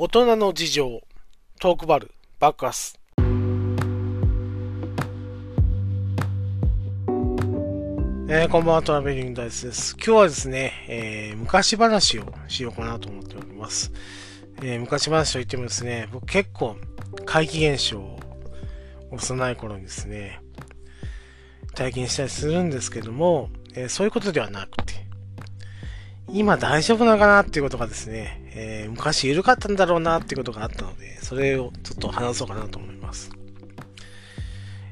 大人の事情トークバル爆発えー、こんばんは、トラベリングダイスです。今日はですね、えー、昔話をしようかなと思っております。えー、昔話といってもですね、僕結構怪奇現象を幼い頃にですね、体験したりするんですけども、えー、そういうことではなくて、今大丈夫なのかなっていうことがですね、えー、昔緩かったんだろうなっていうことがあったので、それをちょっと話そうかなと思います。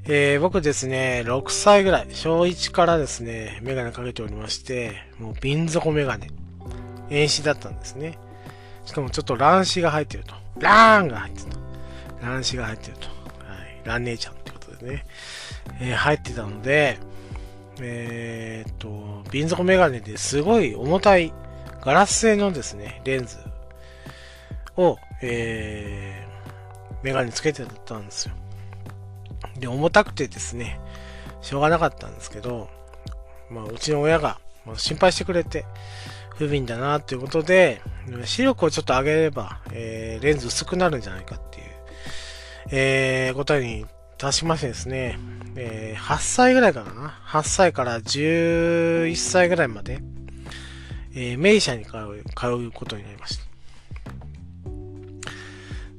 えー、僕ですね、6歳ぐらい、小1からですね、メガネかけておりまして、もう瓶底メガネ。遠視だったんですね。しかもちょっと乱視が入ってると。ラーンが入ってると。乱視が入ってると。はい。ラン姉ちゃんってことでね。えー、入ってたので、えー、っと、瓶底メガネですごい重たいガラス製のですね、レンズを、えー、メガネつけてたんですよ。で、重たくてですね、しょうがなかったんですけど、まあ、うちの親が心配してくれて、不憫だなということで、視力をちょっと上げれば、えー、レンズ薄くなるんじゃないかっていう、えー、答えに達しましてですね、えー、8歳ぐらいかな、8歳から11歳ぐらいまで、えー、名医者に通う通うことになりました。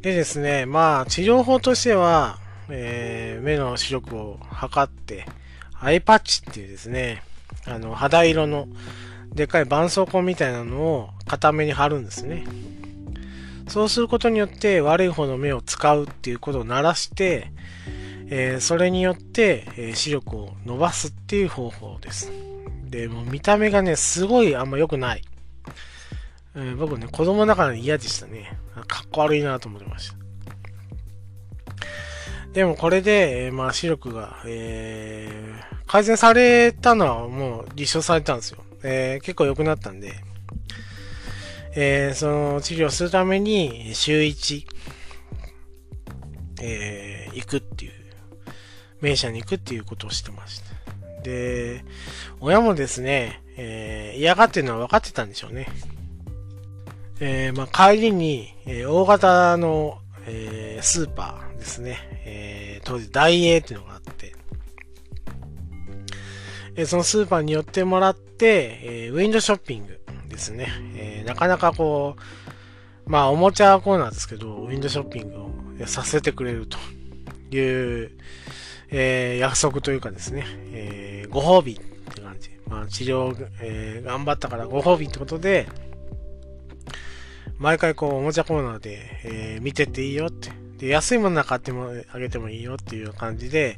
でですね、まあ、治療法としては、えー、目の視力を測って、アイパッチっていうですね、あの、肌色のでっかい絆創膏みたいなのを片目に貼るんですね。そうすることによって悪い方の目を使うっていうことを鳴らして、え、それによって、え、視力を伸ばすっていう方法です。で、もう見た目がね、すごいあんま良くない。えー、僕ね、子供ながら嫌でしたね。かっこ悪いなと思ってました。でもこれで、えー、まあ視力が、えー、改善されたのはもう立証されたんですよ。えー、結構良くなったんで、えー、その治療するために週1、えー、行くっていう、名車に行くっていうことをしてました。で、親もですね、えー、嫌がってるのは分かってたんでしょうね。えー、まあ、帰りに、えー、大型の、えー、スーパーですね、えー、当時ダイエーっていうのがあって、えー、そのスーパーに寄ってもらって、えー、ウィンドショッピングですね、えー、なかなかこう、まあ、おもちゃコーナーですけど、ウィンドショッピングをさせてくれるという、えー、約束というかですね、えー、ご褒美って感じ。まあ、治療、えー、頑張ったからご褒美ってことで、毎回こう、おもちゃコーナーで、えー、見てっていいよって。で、安いもの買ってもあげてもいいよっていう感じで、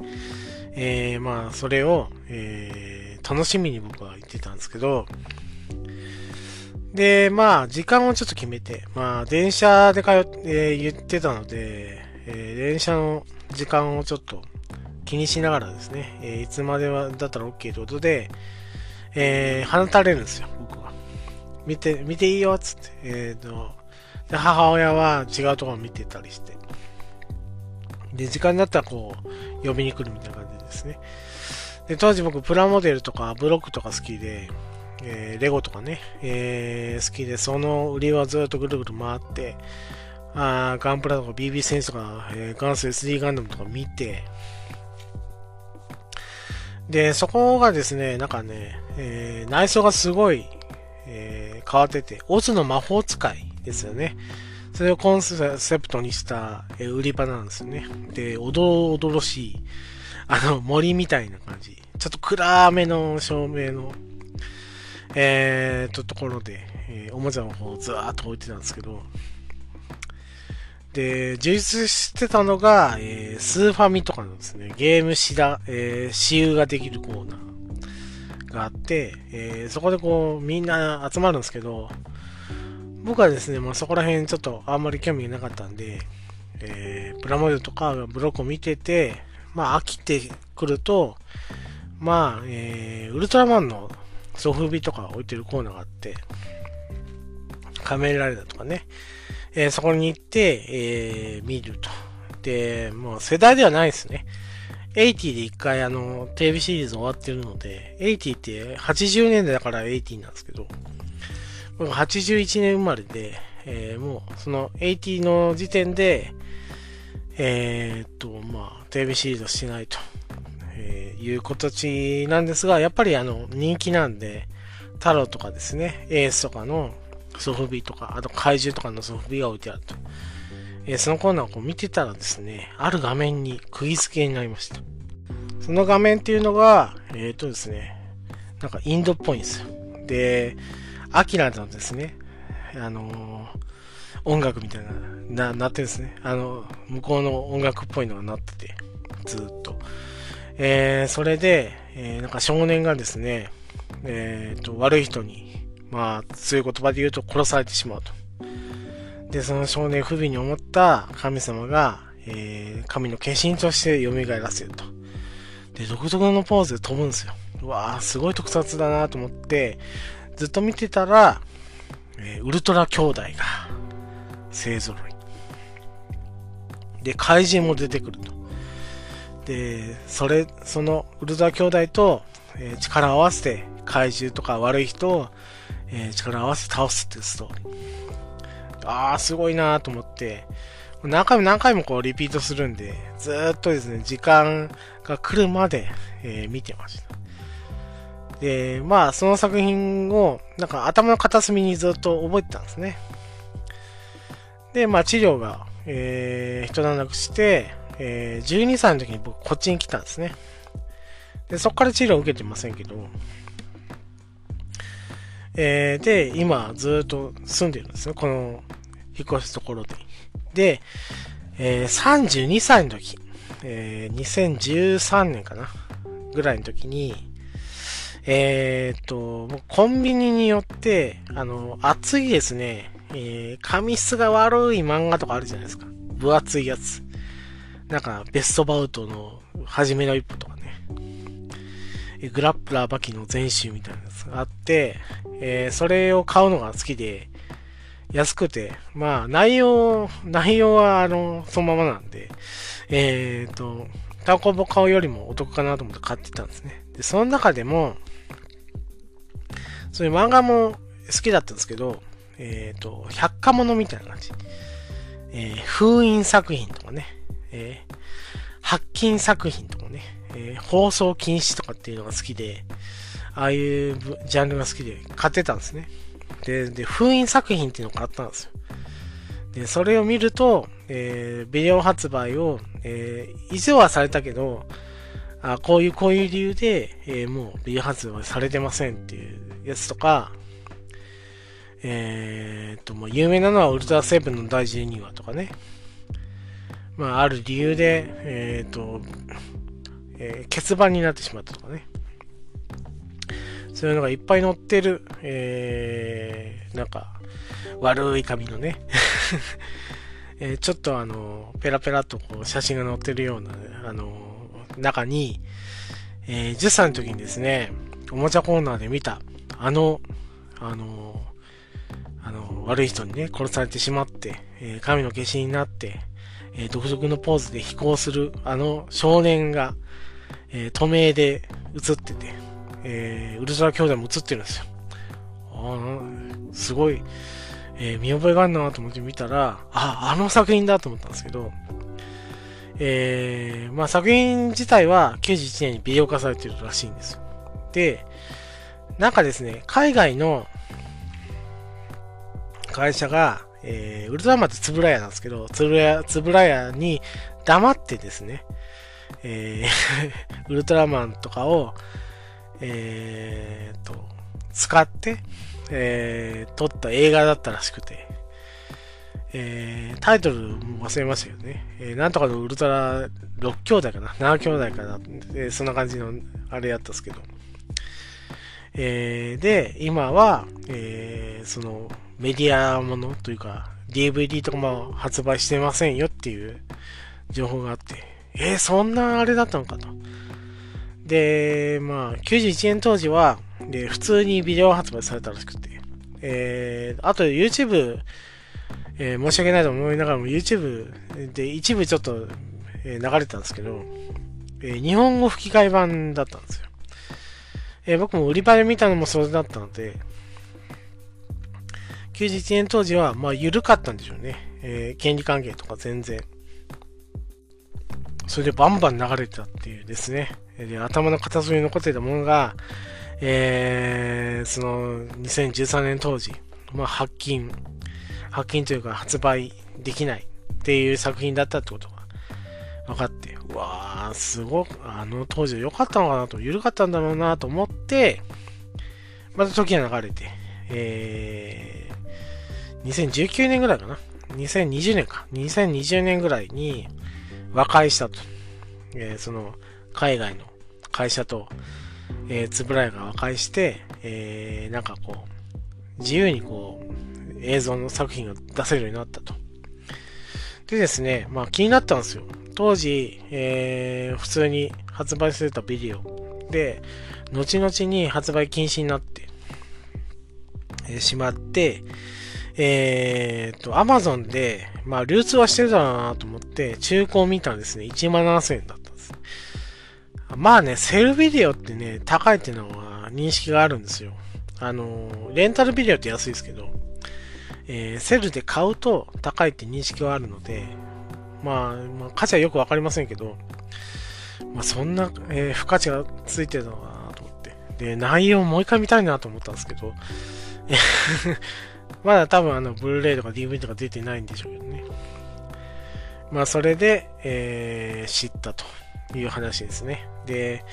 えー、まあ、それを、えー、楽しみに僕は言ってたんですけど、で、まあ、時間をちょっと決めて、まあ、電車で通って、えー、言ってたので、えー、電車の時間をちょっと気にしながらですね、えー、いつまではだったら OK ということで、えー、放たれるんですよ、僕は。見て、見ていいよ、つって。えーと、で、母親は違うところを見てたりして。で、時間になったらこう、呼びに来るみたいな感じですね。で、当時僕、プラモデルとかブロックとか好きで、えー、レゴとかね、えー、好きで、その売り場をずっとぐるぐる回って、あガンプラとか BB 戦士とか、えー、元祖 SD ガンダムとか見て、で、そこがですね、なんかね、えー、内装がすごい、えー、変わってて、オズの魔法使いですよね。それをコンセプトにした、えー、売り場なんですよね。で、おどろおどろしい、あの、森みたいな感じ。ちょっと暗めの照明の、えー、と、ところで、えー、おもちゃの方をずーっと置いてたんですけど、で、充実してたのが、えー、スーファミとかのですね、ゲームしだ、えー、私有ができるコーナーがあって、えー、そこでこう、みんな集まるんですけど、僕はですね、まあ、そこら辺ちょっとあんまり興味がなかったんで、えー、プラモデルとかブロックを見てて、まあ、飽きてくると、まあ、えー、ウルトラマンのソフビとか置いてるコーナーがあって、仮面ライダーとかね、えー、そこに行って、えー、見ると。で、もう世代ではないですね。80で一回あの、テレビシリーズ終わってるので、80って80年代だから80なんですけど、僕81年生まれで、えー、もうその80の時点で、えー、っと、まあ、テレビシリーズしないと、えー、いう形なんですが、やっぱりあの、人気なんで、太郎とかですね、エースとかのソフビとか、あと怪獣とかのソフビが置いてあると。えー、そのコーナーをこう見てたらですね、ある画面に釘付けになりました。その画面っていうのが、えっ、ー、とですね、なんかインドっぽいんですよ。で、アキラのですね、あのー、音楽みたいな、な、なってるんですね。あの、向こうの音楽っぽいのがなってて、ずっと。えー、それで、えー、なんか少年がですね、えっ、ー、と、悪い人に、まあ、強い言葉で言うと殺されてしまうと。で、その少年不憫に思った神様が、えー、神の化身として蘇らせると。で、独特のポーズで飛ぶんですよ。うわー、すごい特撮だなと思って、ずっと見てたら、えー、ウルトラ兄弟が勢揃い。で、怪人も出てくると。で、それ、そのウルトラ兄弟と、えー、力を合わせて怪獣とか悪い人を、えー、力を合わせて倒すっていうストーリー。あー、すごいなと思って、何回も何回もこうリピートするんで、ずっとですね、時間が来るまで、えー、見てました。で、まあ、その作品を、なんか頭の片隅にずっと覚えてたんですね。で、まあ、治療が、えー、一段落して、えー、12歳の時に僕、こっちに来たんですね。で、そこから治療を受けてませんけど、えー、で、今、ずっと住んでるんですよ。この、引っ越すところで。で、えー、32歳の時、えー、2013年かなぐらいの時に、えー、っと、コンビニによって、あの、熱いですね、えー、紙質が悪い漫画とかあるじゃないですか。分厚いやつ。なんか、ベストバウトの初めの一歩とかね。グラップラーバキの全集みたいなやつがあって、えー、それを買うのが好きで、安くて、まあ、内容、内容は、あの、そのままなんで、えっ、ー、と、単行本買うよりもお得かなと思って買ってたんですね。で、その中でも、そういう漫画も好きだったんですけど、えっ、ー、と、百科物みたいな感じ。えー、封印作品とかね、えー、発禁作品とかね、えー、放送禁止とかっていうのが好きで、ああいうジャンルが好きで買ってたんですね。で、で封印作品っていうのを買ったんですよ。で、それを見ると、えー、ビデオ発売を、えー、以上はされたけど、あこういう、こういう理由で、えー、もうビデオ発売されてませんっていうやつとか、えー、と、もう有名なのはウルトラセブンの第12話とかね。まあ、ある理由で、えー、と、えー、欠番になってしまったとかね。そういうのがいっぱい載ってる、えー、なんか、悪い紙のね、えー、ちょっとあの、ペラペラとこう写真が載ってるような、あの、中に、えー、10歳の時にですね、おもちゃコーナーで見た、あの、あの、あの、悪い人にね、殺されてしまって、えー、神の化身になって、えー、独特のポーズで飛行する、あの少年が、えー、透明で映ってて、えー、ウルトラ兄弟も映ってるんですよ。あすごい、えー、見覚えがあるなと思って見たら、あ、あの作品だと思ったんですけど、えー、まあ作品自体は91年にビデオ化されてるらしいんですよ。で、なんかですね、海外の会社が、えー、ウルトラマンってつぶらやなんですけど、つぶらや、つぶらやに黙ってですね、えー ウルトラマンとかを、えー、と、使って、えー、撮った映画だったらしくて、えー、タイトルも忘れましたけどね、えー、なんとかのウルトラ6兄弟かな ?7 兄弟かな、えー、そんな感じのあれやったんですけど、えー、で、今は、えー、そのメディアものというか、DVD とかも発売してませんよっていう情報があって、えー、そんなあれだったのかと。で、まあ、91年当時は、で、普通にビデオ発売されたらしくて、えー、あと YouTube、えー、申し訳ないと思いながらも YouTube で一部ちょっと、え、流れたんですけど、え、日本語吹き替え版だったんですよ。え、僕も売り場で見たのもそれだったので、91年当時は、まあ、緩かったんでしょうね。えー、権利関係とか全然。それでバンバン流れてたっていうですね。で、頭の片隅に残っていたものが、えー、その、2013年当時、まあ、発禁、発禁というか発売できないっていう作品だったってことが分かって、うわー、すごく、あの当時は良かったのかなと、緩かったんだろうなと思って、また時が流れて、えー、2019年ぐらいかな。2020年か。2020年ぐらいに和解したと。えー、その、海外の会社と、えー、つぶらいが和解して、えー、なんかこう、自由にこう、映像の作品が出せるようになったと。でですね、まあ気になったんですよ。当時、えー、普通に発売されたビデオで、後々に発売禁止になって、えー、しまって、えー、と、アマゾンで、まあ、流通はしてるだろうなと思って、中古を見たんですね。1万7000円だったんです。まあね、セルビデオってね、高いっていうのは認識があるんですよ。あの、レンタルビデオって安いですけど、えー、セルで買うと高いって認識はあるので、まあ、まあ、価値はよくわかりませんけど、まあ、そんな、えー、付加値がついてるのかなと思って。で、内容をもう一回見たいなと思ったんですけど、まだ多分あの、ブルーレイとか DV とか出てないんでしょうけどね。まあ、それで、えー、知ったという話ですね。で、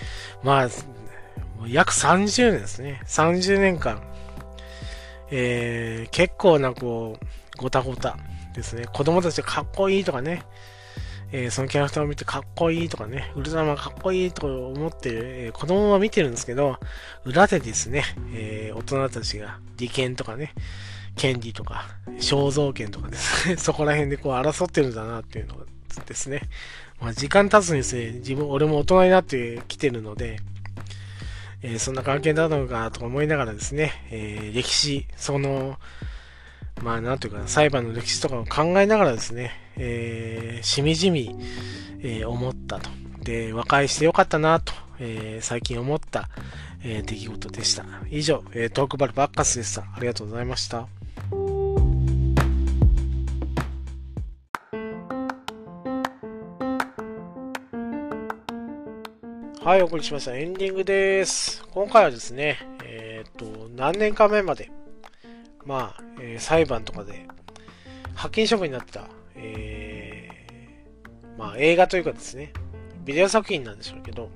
まあ、約30年ですね。30年間、えー、結構なこう、ごたごたですね。子供たちがかっこいいとかね、えー、そのキャラクターを見てかっこいいとかね、ウルトラマンかっこいいと思ってる、えー、子供は見てるんですけど、裏でですね、えー、大人たちが利権とかね、権利とか、肖像権とかですね、そこら辺でこう争ってるんだなっていうのですね。まあ、時間経つにですね、自分、俺も大人になってきてるので、えー、そんな関係だったのかと思いながらですね、えー、歴史、その、まあなんというか、裁判の歴史とかを考えながらですね、えー、しみじみ、え、思ったと。で、和解してよかったなと、え、最近思った、え、出来事でした。以上、え、トークバルバッカスでした。ありがとうございました。はい、お送りしました。エンディングです。今回はですね、えっ、と、何年か前まで、まあ、えー、裁判とかで、派遣処分になった、えー、まあ、映画というかですね、ビデオ作品なんでしょうけど、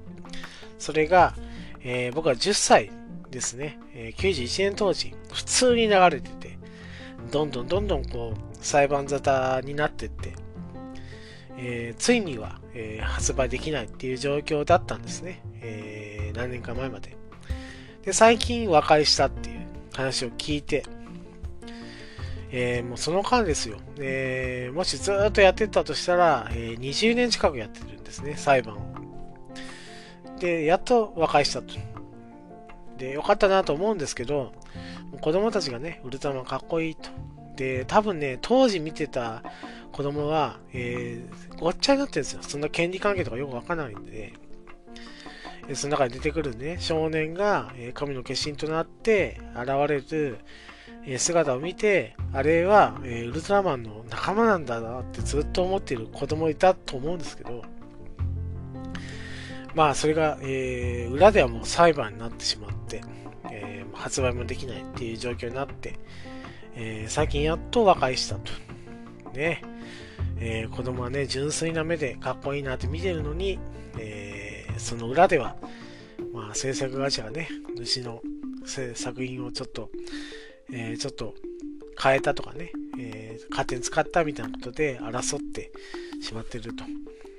それが、えー、僕は10歳ですね、え91年当時、普通に流れてて、どんどんどんどんこう、裁判沙汰になってって、えー、ついには、えー、発売できないっていう状況だったんですね。えー、何年か前まで。で、最近和解したっていう話を聞いて、え、もうその間ですよ。え、もしずっとやってたとしたら、え、20年近くやってるんですね、裁判を。で、やっと和解したと。で、よかったなと思うんですけど、子供たちがね、ウルトラマンかっこいいと。で、多分ね、当時見てた子供は、えー、ごっちゃになってるんですよ。そんな権利関係とかよくわからないんで、えその中に出てくるね、少年が、え神の化身となって現れる、え姿を見て、あれは、えウルトラマンの仲間なんだなってずっと思っている子供いたと思うんですけど、まあ、それが、えー、裏ではもう裁判になってしまって、えー、発売もできないっていう状況になって、えー、最近やっと和解したと。ね。えー、子供はね、純粋な目でかっこいいなって見てるのに、えー、その裏では、まあ、制作会社がね、主の作品をちょっと、えー、ちょっと変えたとかね、えー、勝手に使ったみたいなことで争ってしまってると。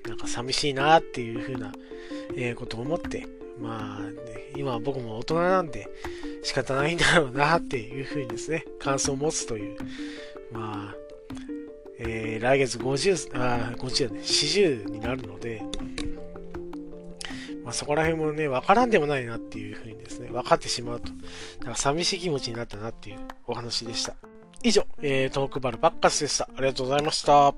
なんか寂しいなっていうふうな、え、ことを思って、まあ、ね、今は僕も大人なんで仕方ないんだろうなっていうふうにですね、感想を持つという、まあ、えー、来月50、あ、50ね、40になるので、まあ、そこら辺もね、わからんでもないなっていうふうにですね、分かってしまうと、なんか寂しい気持ちになったなっていうお話でした。以上、えー、トークバルバッカスでした。ありがとうございました。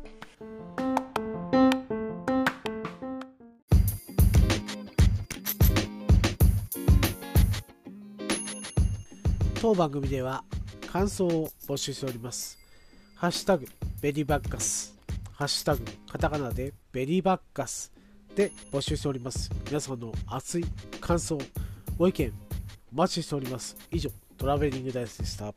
当番組では感想を募集しております。ハッシュタグ、ベリーバッカス。ハッシュタグ、カタカナでベリーバッカスで募集しております。皆さんの熱い感想、ご意見、お待ちしております。以上、トラベリングダイスでした。